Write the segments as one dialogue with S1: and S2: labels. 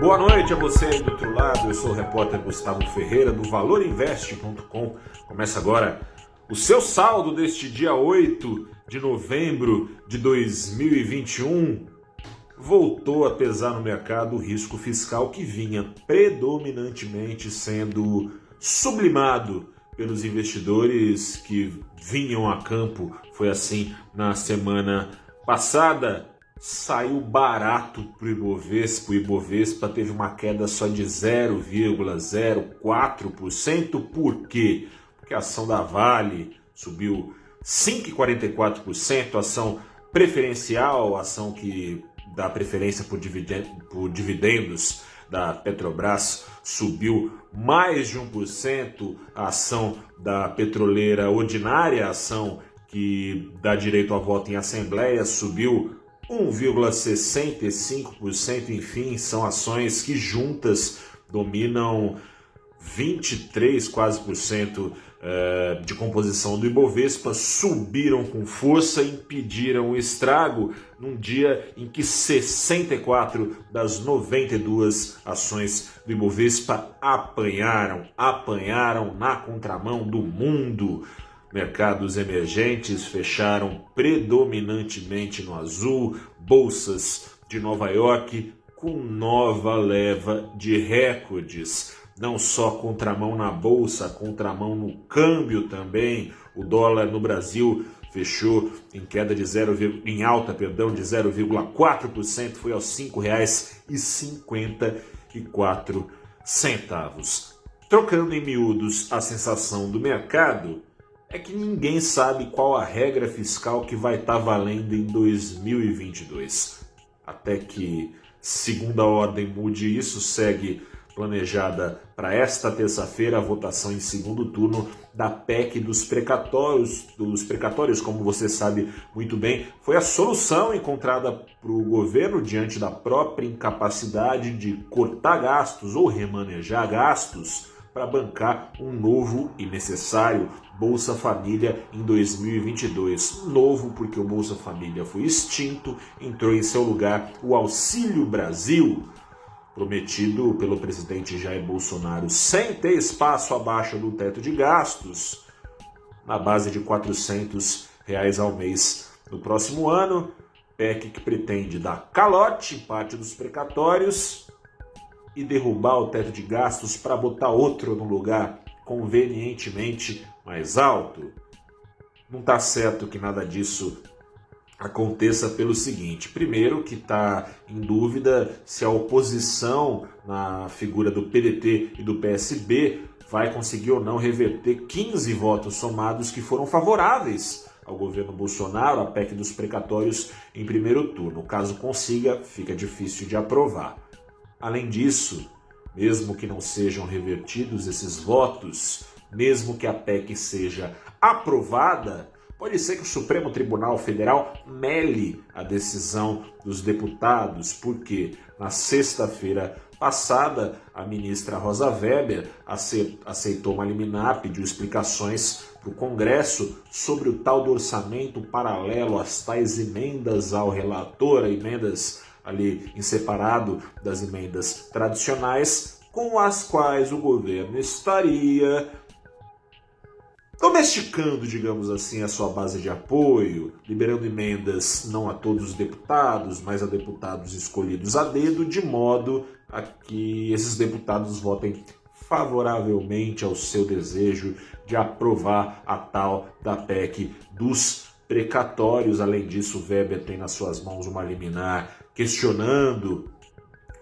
S1: Boa noite a você aí do outro lado. Eu sou o repórter Gustavo Ferreira do valorinvest.com. Começa agora o seu saldo deste dia 8 de novembro de 2021. Voltou a pesar no mercado o risco fiscal que vinha predominantemente sendo sublimado pelos investidores que vinham a campo. Foi assim na semana passada saiu barato para o Ibovespa. O Ibovespa teve uma queda só de 0,04%. Por quê? Porque a ação da Vale subiu 5,44%, ação preferencial, ação que dá preferência por dividendos da Petrobras subiu mais de 1%, a ação da petroleira ordinária, ação que dá direito a voto em assembleia, subiu 1,65%, enfim, são ações que juntas dominam 23 quase por cento eh, de composição do Ibovespa, subiram com força, impediram o estrago num dia em que 64 das 92 ações do Ibovespa apanharam, apanharam na contramão do mundo. Mercados emergentes fecharam predominantemente no azul, bolsas de Nova York com nova leva de recordes. Não só contramão na bolsa, contramão no câmbio também. O dólar no Brasil fechou em queda de 0, em alta, perdão, de 0,4%, foi aos R$ 5,54 centavos. Trocando em miúdos a sensação do mercado, é que ninguém sabe qual a regra fiscal que vai estar tá valendo em 2022. Até que segunda ordem mude isso, segue planejada para esta terça-feira a votação em segundo turno da PEC dos precatórios. Dos precatórios, como você sabe muito bem, foi a solução encontrada para o governo diante da própria incapacidade de cortar gastos ou remanejar gastos para bancar um novo e necessário Bolsa Família em 2022. Novo porque o Bolsa Família foi extinto, entrou em seu lugar o Auxílio Brasil, prometido pelo presidente Jair Bolsonaro sem ter espaço abaixo do teto de gastos, na base de 400 reais ao mês no próximo ano. PEC que pretende dar calote em parte dos precatórios e derrubar o teto de gastos para botar outro no lugar convenientemente mais alto? Não está certo que nada disso aconteça pelo seguinte: primeiro, que está em dúvida se a oposição na figura do PDT e do PSB vai conseguir ou não reverter 15 votos somados que foram favoráveis ao governo Bolsonaro, a PEC dos precatórios, em primeiro turno. Caso consiga, fica difícil de aprovar. Além disso, mesmo que não sejam revertidos esses votos, mesmo que a PEC seja aprovada, pode ser que o Supremo Tribunal Federal mele a decisão dos deputados, porque na sexta-feira passada a ministra Rosa Weber aceitou uma liminar, pediu explicações para o Congresso sobre o tal do orçamento paralelo, as tais emendas ao relator, emendas ali em separado das emendas tradicionais, com as quais o governo estaria domesticando, digamos assim, a sua base de apoio, liberando emendas não a todos os deputados, mas a deputados escolhidos a dedo, de modo a que esses deputados votem favoravelmente ao seu desejo de aprovar a tal da PEC dos precatórios. Além disso, Weber tem nas suas mãos uma liminar questionando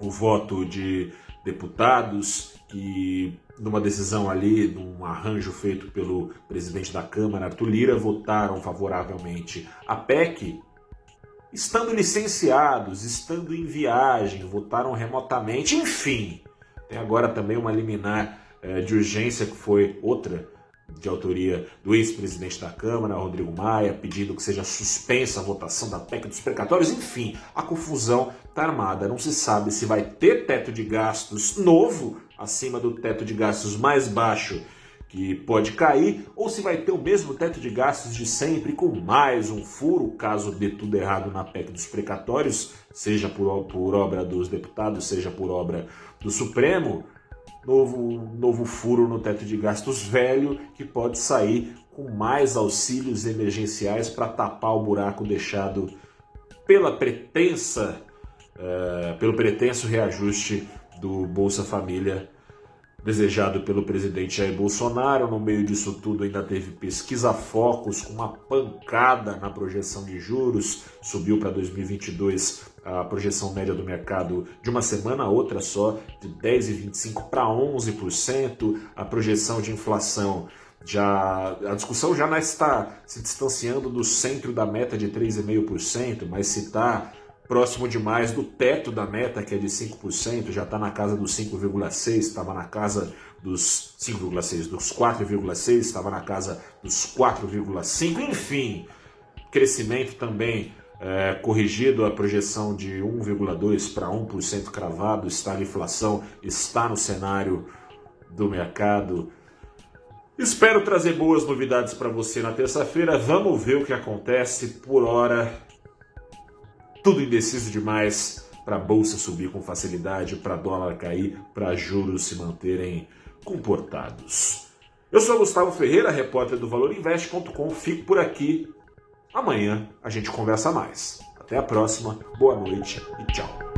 S1: o voto de deputados que, numa decisão ali, num arranjo feito pelo presidente da Câmara, Arthur Lira, votaram favoravelmente a PEC, estando licenciados, estando em viagem, votaram remotamente, enfim. Tem agora também uma liminar eh, de urgência que foi outra de autoria do ex-presidente da Câmara, Rodrigo Maia, pedindo que seja suspensa a votação da PEC dos precatórios. Enfim, a confusão está armada. Não se sabe se vai ter teto de gastos novo, acima do teto de gastos mais baixo que pode cair, ou se vai ter o mesmo teto de gastos de sempre, com mais um furo, caso dê tudo errado na PEC dos precatórios, seja por, por obra dos deputados, seja por obra do Supremo. Novo, novo furo no teto de gastos velho que pode sair com mais auxílios emergenciais para tapar o buraco deixado pela pretensa, uh, pelo pretenso reajuste do Bolsa Família desejado pelo presidente Jair Bolsonaro. No meio disso tudo, ainda teve pesquisa focos com uma pancada na projeção de juros, subiu para 2022 a projeção média do mercado de uma semana a outra só, de 10,25% para 11%, a projeção de inflação. Já, a discussão já não está se distanciando do centro da meta de 3,5%, mas se está próximo demais do teto da meta, que é de 5%, já está na casa dos 5,6%, estava na casa dos 5,6%, dos 4,6%, estava na casa dos 4,5%, enfim, crescimento também é, corrigido a projeção de 1,2% para 1% cravado, está a inflação, está no cenário do mercado. Espero trazer boas novidades para você na terça-feira. Vamos ver o que acontece. Por hora, tudo indeciso demais para a bolsa subir com facilidade, para dólar cair, para juros se manterem comportados. Eu sou Gustavo Ferreira, repórter do ValorInvest.com. Fico por aqui. Amanhã a gente conversa mais. Até a próxima, boa noite e tchau.